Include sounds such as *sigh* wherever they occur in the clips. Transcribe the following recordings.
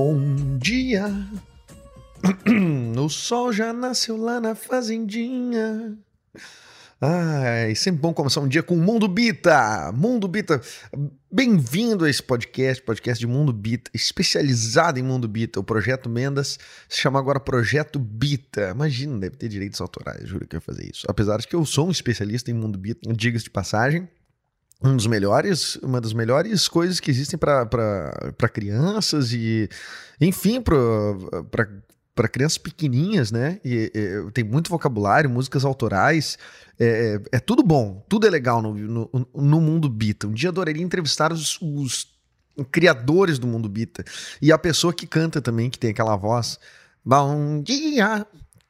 Bom dia! *clears throat* O sol já nasceu lá na fazendinha. Ai, sempre bom começar um dia com o Mundo Bita. Mundo Bita, bem-vindo a esse podcast, podcast de Mundo Bita, especializado em Mundo Bita. O Projeto Mendas se chama agora Projeto Bita. Imagina, deve ter direitos autorais, juro que eu ia fazer isso. Apesar de que eu sou um especialista em Mundo Bita, diga-se de passagem um dos melhores, uma das melhores coisas que existem para crianças e, enfim, para crianças pequenininhas, né? E, e, tem muito vocabulário, músicas autorais, é, é tudo bom, tudo é legal no, no, no mundo Bita. Um dia adoraria entrevistar os, os criadores do mundo Bita e a pessoa que canta também, que tem aquela voz. Bom dia,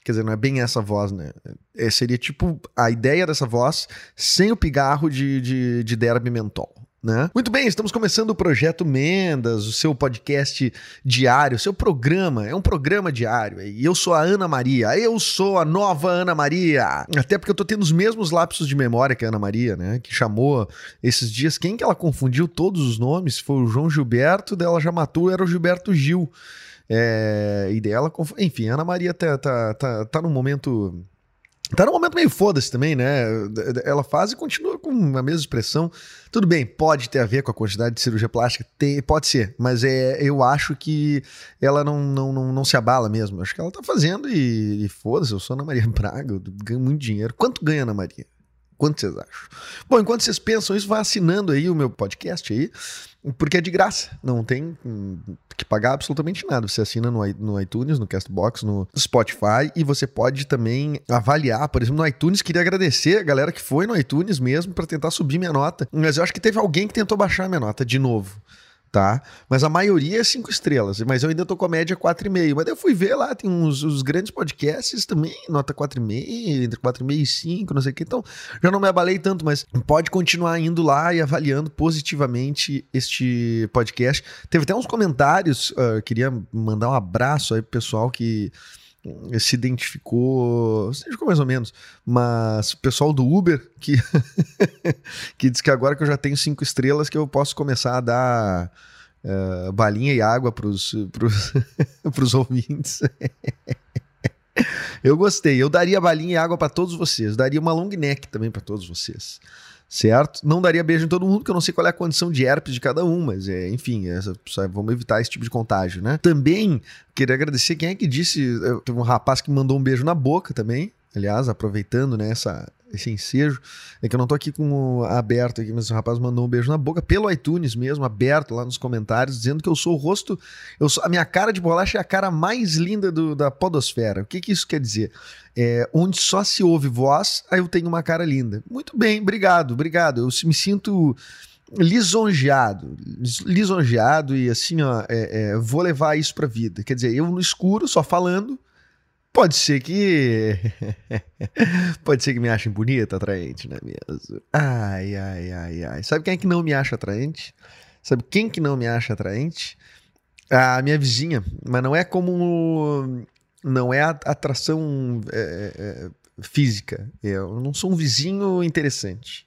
Quer dizer, não é bem essa voz, né? É, seria tipo a ideia dessa voz sem o pigarro de, de, de derby mentol. Né? Muito bem, estamos começando o Projeto Mendas, o seu podcast diário, o seu programa, é um programa diário. E eu sou a Ana Maria, eu sou a nova Ana Maria. Até porque eu tô tendo os mesmos lapsos de memória que a Ana Maria, né? Que chamou esses dias, quem que ela confundiu todos os nomes? Foi o João Gilberto, dela já matou, era o Gilberto Gil. É, e dela, enfim, Ana Maria tá, tá, tá, tá num momento. Tá num momento meio foda-se também, né? Ela faz e continua com a mesma expressão. Tudo bem, pode ter a ver com a quantidade de cirurgia plástica, tem, pode ser, mas é, eu acho que ela não, não, não, não se abala mesmo. Acho que ela tá fazendo e, e foda-se, eu sou Ana Maria *laughs* Braga, eu ganho muito dinheiro. Quanto ganha Ana Maria? Quanto vocês acham? Bom, enquanto vocês pensam isso, vai assinando aí o meu podcast aí, porque é de graça, não tem hum, que pagar absolutamente nada. Você assina no, no iTunes, no Castbox, no Spotify e você pode também avaliar, por exemplo, no iTunes. Queria agradecer a galera que foi no iTunes mesmo para tentar subir minha nota, mas eu acho que teve alguém que tentou baixar minha nota de novo tá? Mas a maioria é cinco estrelas, mas eu ainda tô com a média 4,5. Mas eu fui ver lá, tem uns os grandes podcasts também, nota 4,5, entre 4,5 e 5, não sei o que. Então, já não me abalei tanto, mas pode continuar indo lá e avaliando positivamente este podcast. Teve até uns comentários, uh, queria mandar um abraço aí pro pessoal que se identificou, se identificou mais ou menos, mas o pessoal do Uber que, *laughs* que diz que agora que eu já tenho cinco estrelas que eu posso começar a dar uh, balinha e água para os *laughs* ouvintes. *laughs* eu gostei, eu daria balinha e água para todos vocês, daria uma long neck também para todos vocês certo? Não daria beijo em todo mundo, porque eu não sei qual é a condição de herpes de cada um, mas é, enfim, essa, vamos evitar esse tipo de contágio, né? Também queria agradecer quem é que disse, teve um rapaz que mandou um beijo na boca também, aliás, aproveitando né, essa, esse ensejo. É que eu não tô aqui com o aberto aqui, mas o rapaz mandou um beijo na boca pelo iTunes mesmo, aberto lá nos comentários, dizendo que eu sou o rosto, eu sou, a minha cara de bolacha é a cara mais linda do, da podosfera. O que que isso quer dizer? É, onde só se ouve voz, aí eu tenho uma cara linda. Muito bem, obrigado, obrigado. Eu me sinto lisonjeado, lisonjeado e assim, ó, é, é, vou levar isso pra vida. Quer dizer, eu no escuro, só falando, Pode ser que. *laughs* Pode ser que me achem bonita, atraente, não é mesmo? Ai, ai, ai, ai. Sabe quem é que não me acha atraente? Sabe quem que não me acha atraente? A minha vizinha. Mas não é como. Não é atração é, é, física. Eu não sou um vizinho interessante.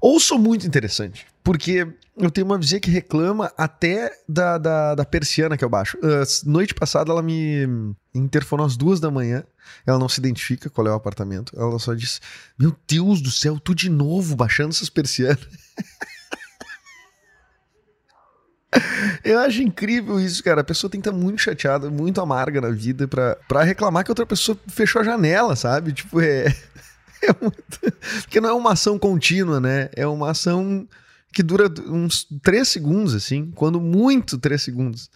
Ou sou muito interessante. Porque eu tenho uma vizinha que reclama até da, da, da persiana que eu baixo. Uh, noite passada ela me interfonou às duas da manhã. Ela não se identifica qual é o apartamento. Ela só diz: Meu Deus do céu, tu de novo baixando essas persianas. *laughs* Eu acho incrível isso, cara. A pessoa tem que estar muito chateada, muito amarga na vida pra, pra reclamar que outra pessoa fechou a janela, sabe? Tipo, é. *laughs* é muito... Porque não é uma ação contínua, né? É uma ação que dura uns três segundos, assim, quando muito três segundos.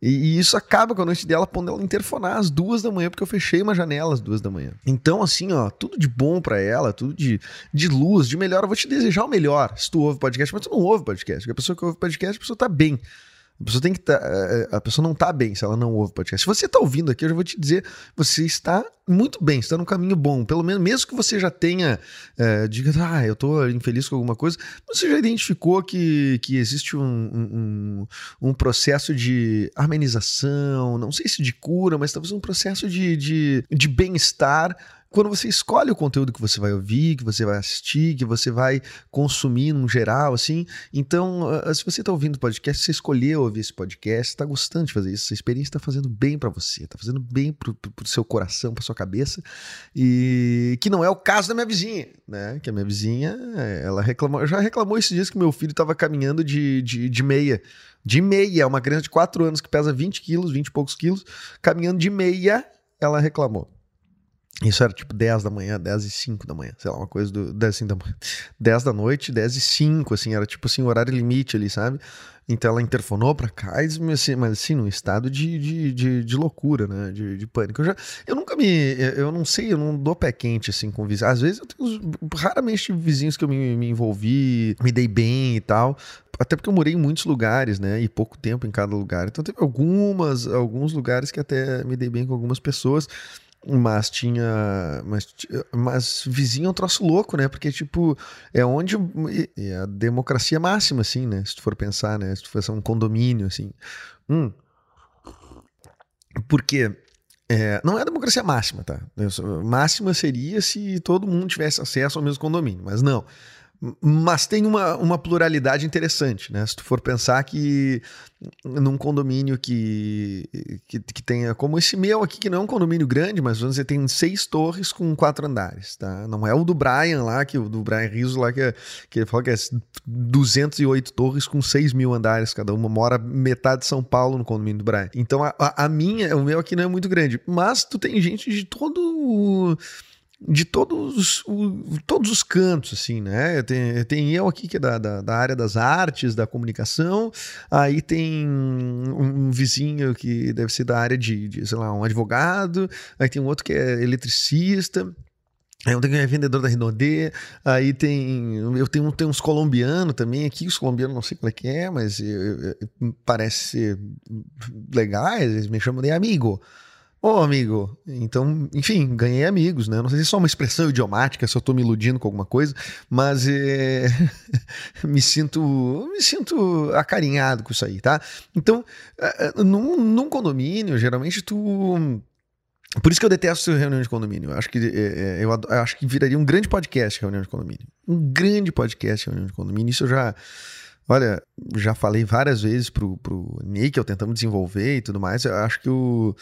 E, e isso acaba com a noite dela pondo ela interfonar às duas da manhã, porque eu fechei uma janela às duas da manhã. Então, assim, ó, tudo de bom pra ela, tudo de, de luz, de melhor. Eu vou te desejar o melhor se tu ouve podcast, mas tu não ouve podcast. Porque a pessoa que ouve podcast, a pessoa tá bem. A pessoa tem que tá, eh, a pessoa não tá bem se ela não ouve podcast. Se você tá ouvindo aqui, eu já vou te dizer, você está muito bem, está no caminho bom. Pelo menos, mesmo que você já tenha, é, diga, ah, eu tô infeliz com alguma coisa, você já identificou que, que existe um, um, um processo de amenização, não sei se de cura, mas talvez um processo de, de, de bem-estar quando você escolhe o conteúdo que você vai ouvir, que você vai assistir, que você vai consumir no geral, assim. Então, uh, se você está ouvindo podcast, você escolheu ouvir esse podcast, está gostando de fazer isso, essa experiência está fazendo bem para você, está fazendo bem para o seu coração, para sua cabeça, e que não é o caso da minha vizinha, né? Que a minha vizinha, ela reclamou, já reclamou esses dias que meu filho estava caminhando de, de, de meia. De meia, uma criança de 4 anos que pesa 20 quilos, 20 e poucos quilos, caminhando de meia, ela reclamou. Isso era tipo 10 da manhã, 10 e 5 da manhã, sei lá, uma coisa do 10 e 5 da manhã. *laughs* 10 da noite, 10 e 5, assim, era tipo assim, horário limite ali, sabe? Então ela interfonou pra cá, assim, mas assim, num estado de, de, de, de loucura, né? De, de, pânico. Eu, já, eu nunca me. Eu não sei, eu não dou pé quente assim com vizinhos. Às vezes eu tenho. Raramente tive vizinhos que eu me, me envolvi, me dei bem e tal. Até porque eu morei em muitos lugares, né? E pouco tempo em cada lugar. Então teve algumas, alguns lugares que até me dei bem com algumas pessoas. Mas tinha. Mas, mas vizinho é um troço louco, né? Porque, tipo, é onde. É a democracia máxima, assim, né? Se tu for pensar, né? Se tu fosse um condomínio, assim. Hum. Porque. É, não é a democracia máxima, tá? Máxima seria se todo mundo tivesse acesso ao mesmo condomínio, mas não. Mas tem uma, uma pluralidade interessante, né? Se tu for pensar que num condomínio que, que, que tenha, como esse meu aqui, que não é um condomínio grande, mas vamos dizer, tem seis torres com quatro andares, tá? Não é o do Brian lá, que o do Brian Rizzo lá, que, é, que ele fala que é 208 torres com 6 mil andares cada uma, mora metade de São Paulo no condomínio do Brian. Então a, a, minha, o meu aqui não é muito grande, mas tu tem gente de todo de todos, o, todos os cantos, assim, né? Tem, tem eu aqui que é da, da, da, área das artes, da comunicação, aí tem um, um, vizinho que deve ser da área de, de, sei lá, um advogado, aí tem um outro que é eletricista. Aí tenho é vendedor da Rinodê, aí tem. Eu tenho, tenho uns colombianos também aqui, os colombianos não sei qual é que é, mas eu, eu, parece legais, eles me chamam de amigo. Ô, oh, amigo, então, enfim, ganhei amigos, né? Não sei se é só uma expressão idiomática, se eu tô me iludindo com alguma coisa, mas é... *laughs* me sinto me sinto acarinhado com isso aí, tá? Então, é, é, num, num condomínio, geralmente tu por isso que eu detesto reunião de condomínio. Eu acho que eu, eu acho que viraria um grande podcast reunião de condomínio. Um grande podcast reunião de condomínio. Isso eu já Olha, já falei várias vezes pro, pro Nickel, tentamos desenvolver e tudo mais. Eu acho que o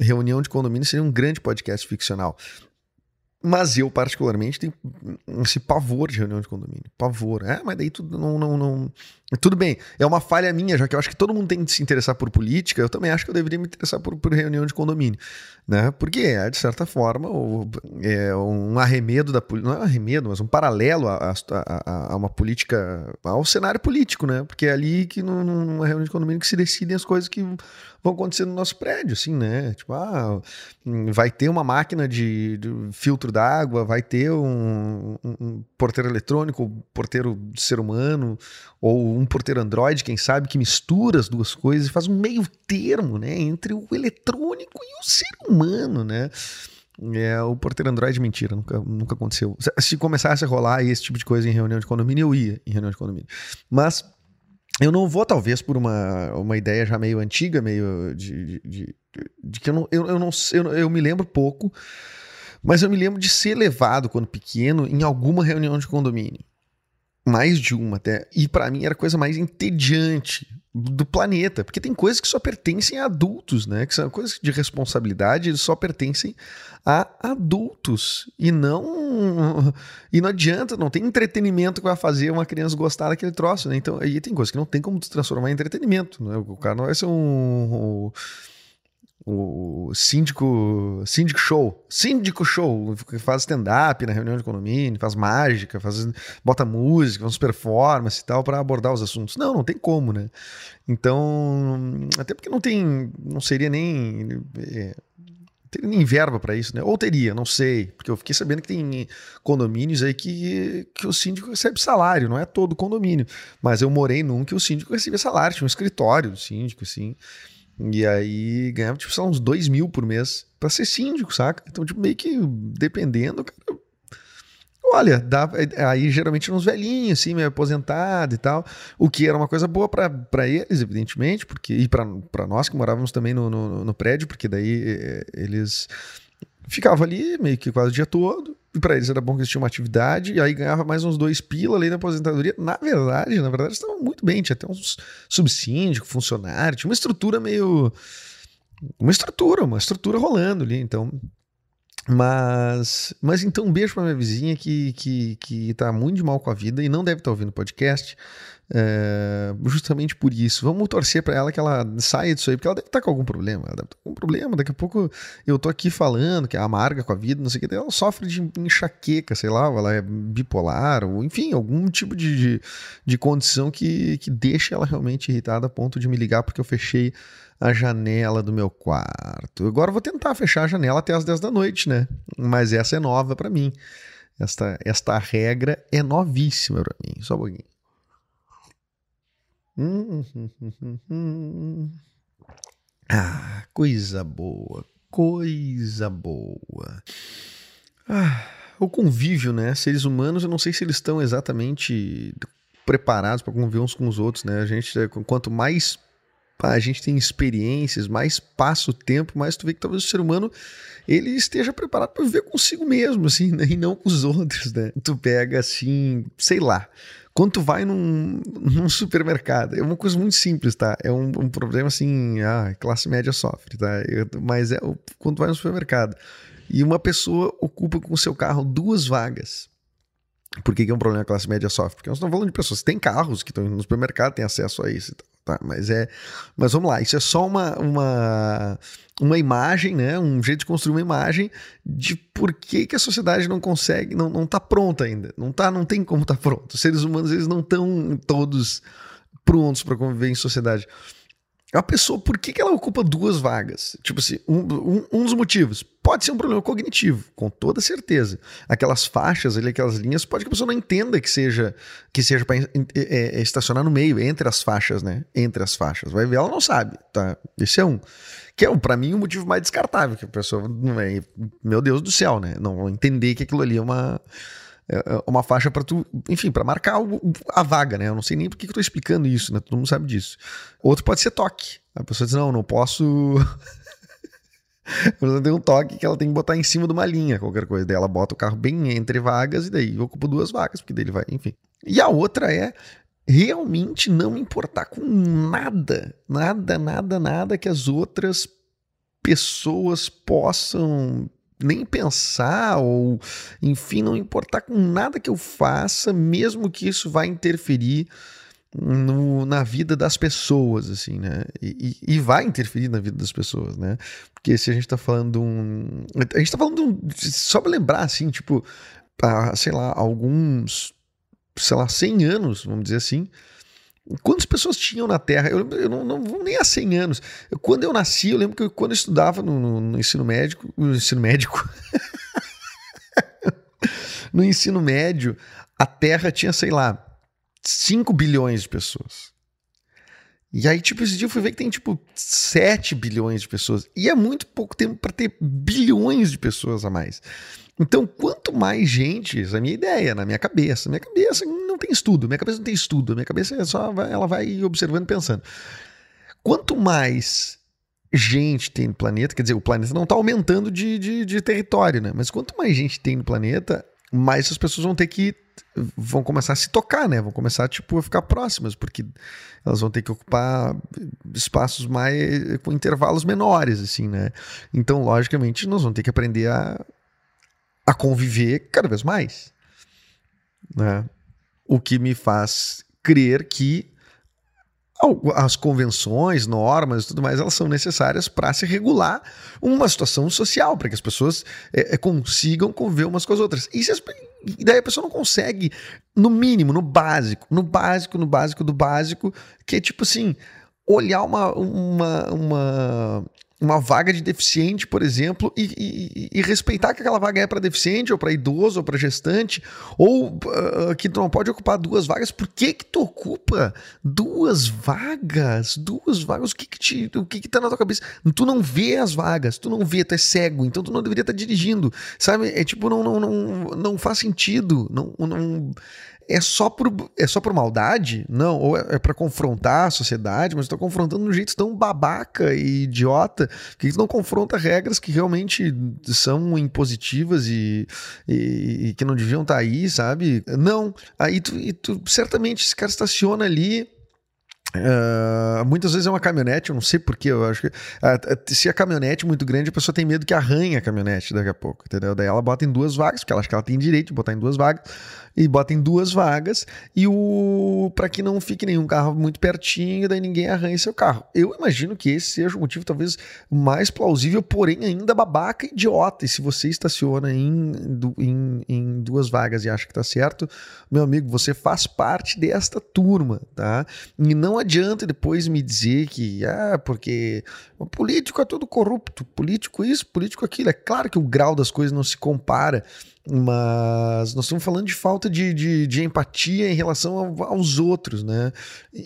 Reunião de Condomínio seria um grande podcast ficcional. Mas eu, particularmente, tenho esse pavor de reunião de condomínio. Pavor. É, mas daí tudo não, não, não. Tudo bem. É uma falha minha, já que eu acho que todo mundo tem que se interessar por política. Eu também acho que eu deveria me interessar por, por reunião de condomínio. Né? Porque é, de certa forma, é um arremedo da política. Não é um arremedo, mas um paralelo a, a, a, uma política. ao cenário político, né? Porque é ali que, numa reunião de condomínio, que se decidem as coisas que vão acontecer no nosso prédio, assim, né? Tipo, ah, vai ter uma máquina de, de filtro d'água, vai ter um, um, um, porteiro eletrônico, porteiro ser humano, ou um porteiro Android, quem sabe, que mistura as duas coisas e faz um meio termo, né? Entre o eletrônico e o ser humano, né? É, o porteiro Android, mentira, nunca, nunca aconteceu. Se começasse a rolar esse tipo de coisa em reunião de condomínio, eu ia em reunião de condomínio. Mas eu não vou, talvez, por uma, uma ideia já meio antiga, meio de, de, de, de que eu não, eu, eu, não eu, eu me lembro pouco, mas eu me lembro de ser levado quando pequeno em alguma reunião de condomínio. Mais de uma até. E para mim era a coisa mais entediante do planeta, porque tem coisas que só pertencem a adultos, né? Que são coisas de responsabilidade, só pertencem a adultos e não e não adianta, não tem entretenimento que vai fazer uma criança gostar daquele troço, né? Então, aí tem coisas que não tem como transformar em entretenimento, né? O cara não vai ser um, um o síndico, síndico show, síndico show, que faz stand-up na reunião de condomínio, faz mágica, faz, bota música, faz performance e tal para abordar os assuntos. Não, não tem como, né? Então, até porque não tem, não seria nem é, teria nem verba para isso, né? Ou teria, não sei, porque eu fiquei sabendo que tem condomínios aí que, que o síndico recebe salário, não é todo condomínio, mas eu morei num que o síndico recebia salário, tinha um escritório do síndico, assim. E aí ganhava, tipo, uns dois mil por mês pra ser síndico, saca? Então, tipo, meio que dependendo, cara. Olha, dá, aí geralmente uns velhinhos, assim, meio aposentado e tal. O que era uma coisa boa para eles, evidentemente, porque e para nós que morávamos também no, no, no prédio, porque daí eh, eles ficavam ali meio que quase o dia todo. E para eles era bom que eles tinham uma atividade, e aí ganhava mais uns dois pila além da aposentadoria. Na verdade, na verdade, estavam muito bem. Tinha até uns subsíndico, funcionário, tinha uma estrutura meio. Uma estrutura, uma estrutura rolando ali. Então. Mas, mas então um beijo para minha vizinha que, que, que tá muito de mal com a vida e não deve estar tá ouvindo o podcast. É, justamente por isso. Vamos torcer para ela que ela saia disso aí, porque ela deve estar tá com algum problema. Ela deve estar tá com algum problema. Daqui a pouco eu tô aqui falando que é amarga com a vida, não sei o que. Ela sofre de enxaqueca, sei lá, ela é bipolar, ou enfim, algum tipo de, de, de condição que, que deixa ela realmente irritada a ponto de me ligar porque eu fechei a janela do meu quarto. Agora eu vou tentar fechar a janela até as 10 da noite, né? Mas essa é nova para mim. Esta, esta regra é novíssima para mim. Só um pouquinho. Hum, hum, hum, ah, coisa boa, coisa boa. Ah, o convívio, né? Seres humanos, eu não sei se eles estão exatamente preparados para conviver uns com os outros, né? A gente, quanto mais a gente tem experiências, mais passa o tempo, mais tu vê que talvez o ser humano ele esteja preparado para viver consigo mesmo, assim, né? e não com os outros, né? Tu pega assim, sei lá, quando tu vai num, num supermercado, é uma coisa muito simples, tá? É um, um problema assim, ah, classe média sofre, tá? Eu, mas é quando tu vai no supermercado e uma pessoa ocupa com o seu carro duas vagas. Por que, que é um problema a classe média sofre? Porque nós estamos falando de pessoas que têm carros, que estão no supermercado, têm acesso a isso e tal. Tá, mas é, mas vamos lá, isso é só uma, uma, uma imagem, né? Um jeito de construir uma imagem de por que, que a sociedade não consegue, não, não tá pronta ainda. Não tá, não tem como tá pronto. Os seres humanos eles não estão todos prontos para conviver em sociedade. A pessoa, por que, que ela ocupa duas vagas? Tipo assim, um, um, um, dos motivos pode ser um problema cognitivo, com toda certeza. Aquelas faixas ali, aquelas linhas, pode que a pessoa não entenda que seja que seja para é, é, estacionar no meio, entre as faixas, né? Entre as faixas. Vai ver, ela não sabe, tá? Esse é um. Que é, para mim, o motivo mais descartável, que a pessoa é. Meu Deus do céu, né? Não entender que aquilo ali é uma é, é uma faixa para tu, enfim, para marcar a vaga, né? Eu não sei nem por que eu tô explicando isso, né? Todo mundo sabe disso. Outro pode ser toque. A pessoa diz: não, não posso. a pessoa tem um toque que ela tem que botar em cima de uma linha, qualquer coisa. Daí ela bota o carro bem entre vagas e daí ocupa duas vagas, porque daí ele vai, enfim. E a outra é realmente não importar com nada, nada, nada, nada que as outras pessoas possam nem pensar ou, enfim, não importar com nada que eu faça, mesmo que isso vai interferir no, na vida das pessoas, assim, né? E, e, vai interferir na vida das pessoas, né? Porque se a gente tá falando de um. A gente tá falando de um. Só pra lembrar, assim, tipo, há, sei lá, alguns. Sei lá, 100 anos, vamos dizer assim, Quantas pessoas tinham na Terra? Eu, eu não, não vou nem há 100 anos. Eu, quando eu nasci, eu lembro que eu, quando eu estudava no, no, no ensino médico, no ensino médico, *laughs* no ensino médio, a Terra tinha, sei lá, 5 bilhões de pessoas. E aí, tipo, esse dia eu fui ver que tem, tipo, 7 bilhões de pessoas. E é muito pouco tempo para ter bilhões de pessoas a mais. Então, quanto mais gente, essa é a minha ideia, na minha cabeça. Minha cabeça não tem estudo, minha cabeça não tem estudo, minha cabeça é só ela vai observando, pensando. Quanto mais gente tem no planeta, quer dizer, o planeta não está aumentando de, de, de, território, né? Mas quanto mais gente tem no planeta, mais as pessoas vão ter que vão começar a se tocar, né? Vão começar tipo a ficar próximas, porque elas vão ter que ocupar espaços mais com intervalos menores, assim, né? Então, logicamente, nós vamos ter que aprender a a conviver cada vez mais. Né? O que me faz crer que As convenções, normas e tudo mais, elas são necessárias para se regular uma situação social, para que as pessoas é, é, consigam conviver umas com as outras. E, as e daí a pessoa não consegue, no mínimo, no básico, no básico, no básico do básico, que é tipo assim, olhar uma, uma, uma, uma vaga de deficiente, por exemplo, e, e- e respeitar que aquela vaga é para deficiente, ou para idoso, ou para gestante, ou ah, que tu não pode ocupar duas vagas. Por que que tu ocupa duas vagas? Duas vagas? O que que, te, o que que tá na tua cabeça? Tu não vê as vagas, tu não vê, tu é cego, então tu não deveria estar dirigindo, sabe? É tipo, não, não, não, não faz sentido, não... não é só por, é só por maldade? Não, ou é, é para confrontar a sociedade, mas tá confrontando de um jeito tão babaca e idiota que não confronta regras que realmente são impositivas e, e- e que não deviam estar aí, sabe? Não, aí tu, tu certamente esse cara estaciona ali. Ah, muitas vezes é uma caminhonete, eu não sei porquê, eu acho que ah, se a caminhonete é muito grande, a pessoa tem medo que arranhe a caminhonete daqui a pouco, entendeu? Daí ela bota em duas vagas, porque ela acha que ela tem direito de botar em duas vagas, e bota em duas vagas, e o para que não fique nenhum carro muito pertinho, daí ninguém arranhe seu carro. Eu imagino que esse seja o motivo talvez mais plausível, porém ainda babaca idiota. E se você estaciona em, em, em duas vagas e acha que tá certo, meu amigo, você faz parte desta turma, tá? E não adianta depois me dizer que, ah, porque o político é todo corrupto, político isso, político aquilo. É claro que o grau das coisas não se compara, mas nós estamos falando de falta de, de, de empatia em relação ao- aos outros, né?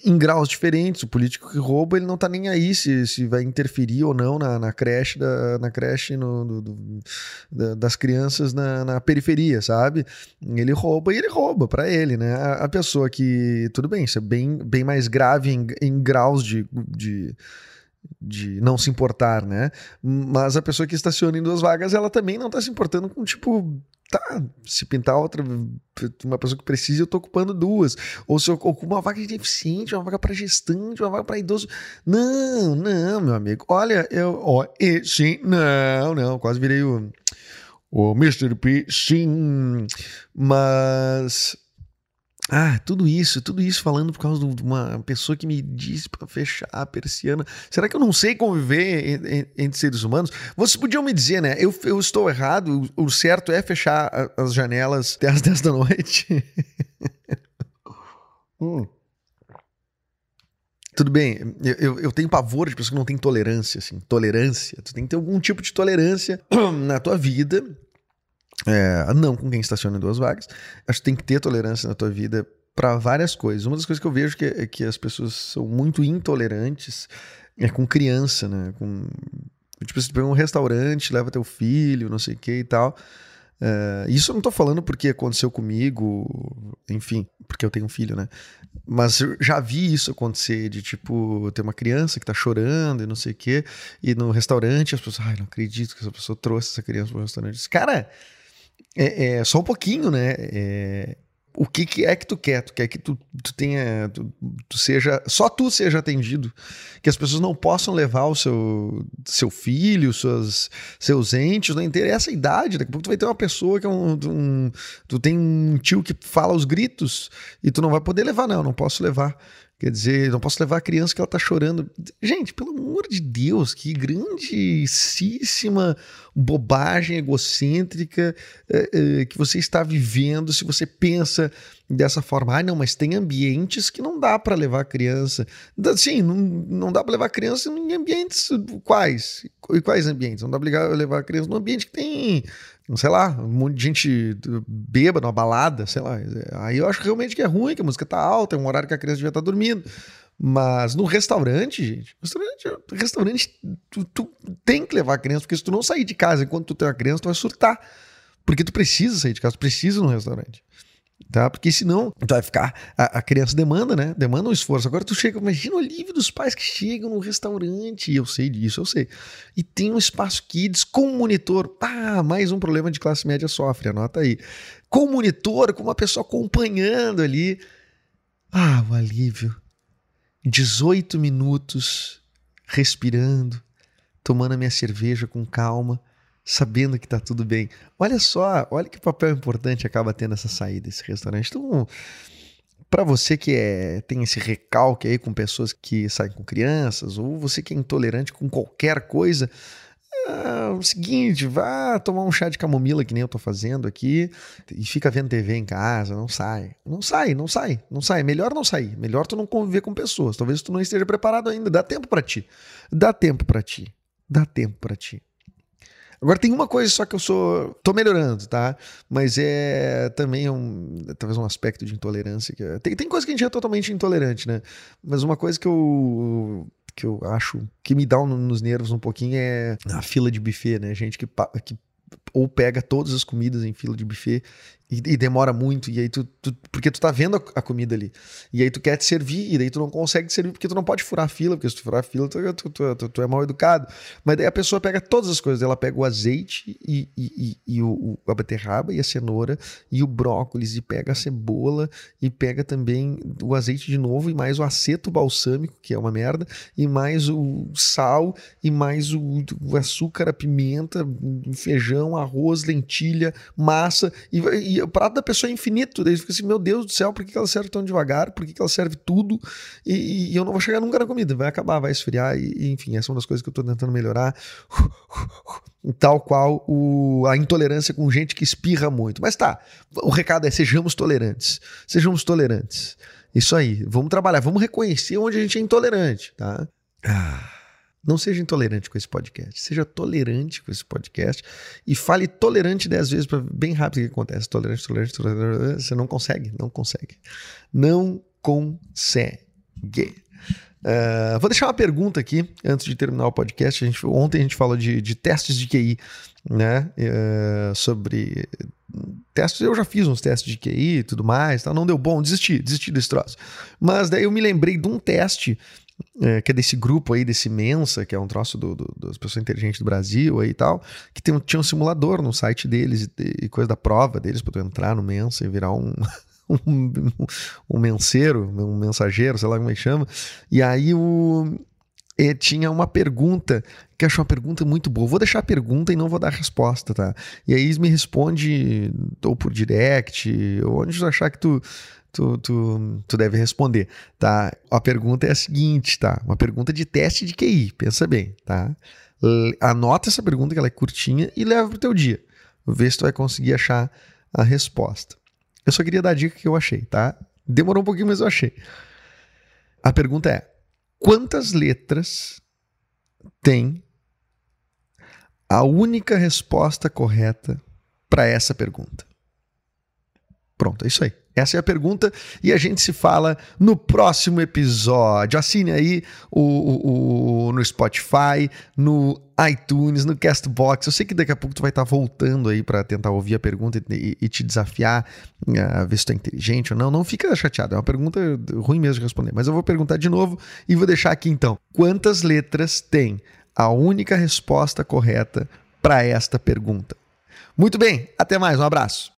Em graus diferentes. O político que rouba, ele não tá nem aí se, se vai interferir ou não na, na creche, da, na creche no- do- do- da- das crianças na, na periferia, sabe? Ele rouba e ele rouba para ele, né? A, a pessoa que. Tudo bem, isso é bem, bem mais grave em, em graus de. de de não se importar, né? Mas a pessoa que estaciona em duas vagas, ela também não tá se importando com, tipo, tá, se pintar outra, uma pessoa que precisa, eu tô ocupando duas. Ou se eu ocupo uma vaga de deficiente, uma vaga para gestante, uma vaga para idoso. Não, não, meu amigo. Olha, eu, ó, e, sim, não, não, quase virei o, o Mr. P, sim, mas ah, tudo isso, tudo isso falando por causa de uma pessoa que me disse pra fechar a persiana. Será que eu não sei conviver en- en- entre seres humanos? Vocês podiam me dizer, né? Eu, eu estou errado, o certo é fechar as janelas até as *laughs* 10 da noite. *laughs* Hum. Tudo bem, eu, eu- eu tenho pavor de pessoas que não têm tolerância, assim. Tolerância. Tu tem que ter algum tipo de tolerância *clears throat* na tua vida. É, não com quem estaciona em duas vagas. Acho que tem que ter tolerância na tua vida para várias coisas. Uma das coisas que eu vejo que, é que as pessoas são muito intolerantes é com criança, né? Com, tipo, você pega um restaurante, leva teu filho, não sei o que e tal. É, isso eu não tô falando porque aconteceu comigo, enfim, porque eu tenho um filho, né? Mas eu já vi isso acontecer, de tipo, ter uma criança que tá chorando e não sei o quê, e no restaurante as pessoas, ai, não acredito que essa pessoa trouxe essa criança pro restaurante. Cara, é, é só um pouquinho, né? É, o que, que é que tu quer? Tu quer que tu, tu tenha. Tu, tu seja. Só tu seja atendido. Que as pessoas não possam levar o seu, seu filho, suas, seus entes, não interessa a idade. Daqui a pouco tu vai ter uma pessoa que é um, um. Tu tem um tio que fala aos gritos e tu não vai poder levar, não. Não posso levar. Quer dizer, não posso levar a criança que ela tá chorando. Gente, pelo amor de Deus, que grandíssima bobagem egocêntrica eh, eh, que você está vivendo se você pensa dessa forma. Ah, não, mas tem ambientes que não dá para levar a criança. Sim, não, não dá para levar a criança em ambientes quais? E quais ambientes? Não dá para levar a criança num ambiente que tem, sei lá, um monte de gente bêbada, uma balada, sei lá. Aí eu acho realmente que é ruim, que a música tá alta, é um horário que a criança devia estar dormindo. Mas no restaurante, gente, restaurante, restaurante tu, tu tem que levar a criança, porque se tu não sair de casa enquanto tu tem uma criança, tu vai surtar. Porque tu precisa sair de casa, tu precisa ir no restaurante. Tá? Porque senão tu vai ficar. A, a criança demanda, né? Demanda um esforço. Agora tu chega, imagina o alívio dos pais que chegam no restaurante. Eu sei disso, eu sei. E tem um espaço kids com monitor. Ah, mais um problema de classe média sofre, anota aí. Com monitor, com uma pessoa acompanhando ali. Ah, o alívio. 18 minutos respirando, tomando a minha cerveja com calma, sabendo que tá tudo bem. Olha só, olha que papel importante acaba tendo essa saída, esse restaurante. Então, Para você que é, tem esse recalque aí com pessoas que saem com crianças, ou você que é intolerante com qualquer coisa, é o seguinte, vá tomar um chá de camomila que nem eu tô fazendo aqui e fica vendo TV em casa, não sai. Não sai, não sai, não sai. Melhor não sair. Melhor tu não conviver com pessoas. Talvez tu não esteja preparado ainda. Dá tempo para ti. Dá tempo para ti. Dá tempo para ti. Agora tem uma coisa só que eu sou. tô melhorando, tá? Mas é também um. talvez um aspecto de intolerância. Que é, tem, tem coisa que a gente é totalmente intolerante, né? Mas uma coisa que eu. que eu acho que me dá um, nos nervos um pouquinho é a fila de buffet, né? Gente que, que ou pega todas as comidas em fila de buffet e, e, demora muito, e aí tu, tu, Porque tu tá vendo a, a, comida ali. E aí tu quer te servir, e daí tu não consegue te servir, porque tu não pode furar a fila, porque se tu furar a fila, tu, tu, tu é mal educado. Mas daí a pessoa pega todas as coisas, ela pega o azeite e, e, e o, a beterraba e a cenoura e o brócolis, e pega a cebola, e pega também o azeite de novo, e mais o aceto balsâmico, que é uma merda, e mais o sal, e mais o, o açúcar, a pimenta, feijão, arroz, lentilha, massa, e, e o prato da pessoa é infinito. Daí fica assim, meu Deus do céu, por que ela serve tão devagar? Por que ela serve tudo? E, e, eu não vou chegar nunca na comida. Vai acabar, vai esfriar. E, e enfim, essa é uma das coisas que eu tô tentando melhorar. *laughs* Tal qual o, a intolerância com gente que espirra muito. Mas tá, o recado é: sejamos tolerantes. Sejamos tolerantes. Isso aí, vamos trabalhar, vamos reconhecer onde a gente é intolerante, tá? Ah. Não seja intolerante com esse podcast. Seja tolerante com esse podcast e fale tolerante dez vezes para bem rápido o que acontece. Tolerante, tolerante, tolerante. Você não consegue, não consegue. Não consegue. Uh, vou deixar uma pergunta aqui antes de terminar o podcast. A gente, ontem a gente falou de, de testes de QI, né? Uh, sobre testes. Eu já fiz uns testes de QI e tudo mais, tá? não deu bom, desisti, desisti desse troço. Mas daí eu me lembrei de um teste é, que é desse grupo aí, desse Mensa, que é um troço do, do, das pessoas inteligentes do Brasil aí e tal, que tem, tinha um simulador no site deles e, e coisa da prova deles para tu entrar no Mensa e virar *laughs* um, um, um menseiro, um mensageiro, sei lá como é que chama. E aí o, e tinha uma pergunta, que eu acho uma pergunta muito boa. Vou deixar a pergunta e não vou dar a resposta, tá? E aí me responde ou por direct, ou onde tu achar que tu tu, tu, tu deve responder, tá? A pergunta é a seguinte, tá? Uma pergunta de teste de QI, pensa bem, tá? Anota essa pergunta que ela é curtinha e leva pro teu dia. Vê se tu vai conseguir achar a resposta. Eu só queria dar a dica que eu achei, tá? Demorou um pouquinho, mas eu achei. A pergunta é: quantas letras tem a única resposta correta para essa pergunta? Pronto, é isso aí. Essa é a pergunta e a gente se fala no próximo episódio. Assine aí o, o, o, no Spotify, no iTunes, no Castbox. Eu sei que daqui a pouco tu vai estar voltando aí para tentar ouvir a pergunta e, e te desafiar a ver se tu é inteligente ou não. Não fica chateado, é uma pergunta ruim mesmo de responder. Mas eu vou perguntar de novo e vou deixar aqui então. Quantas letras tem a única resposta correta para esta pergunta? Muito bem, até mais, um abraço.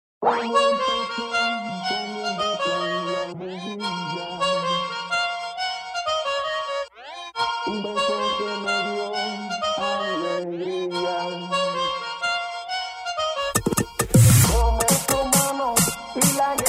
Babylon.